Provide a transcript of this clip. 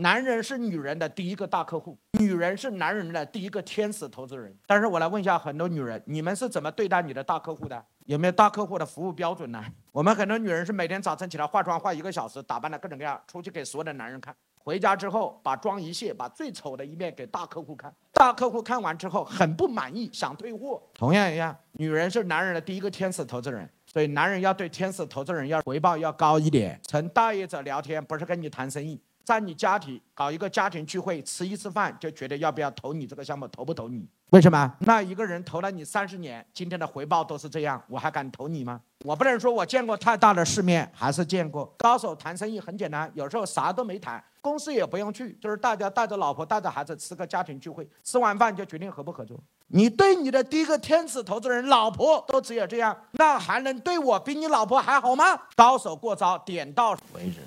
男人是女人的第一个大客户，女人是男人的第一个天使投资人。但是我来问一下很多女人，你们是怎么对待你的大客户的？有没有大客户的服务标准呢？我们很多女人是每天早晨起来化妆化一个小时，打扮的各种各样，出去给所有的男人看。回家之后把妆一卸，把最丑的一面给大客户看。大客户看完之后很不满意，想退货。同样一样，女人是男人的第一个天使投资人，所以男人要对天使投资人要回报要高一点。成大业者聊天不是跟你谈生意。在你家庭搞一个家庭聚会，吃一次饭就觉得要不要投你这个项目，投不投你？为什么？那一个人投了你三十年，今天的回报都是这样，我还敢投你吗？我不能说我见过太大的世面，还是见过高手谈生意很简单，有时候啥都没谈，公司也不用去，就是大家带着老婆带着孩子吃个家庭聚会，吃完饭就决定合不合作。你对你的第一个天使投资人老婆都只有这样，那还能对我比你老婆还好吗？高手过招，点到为止。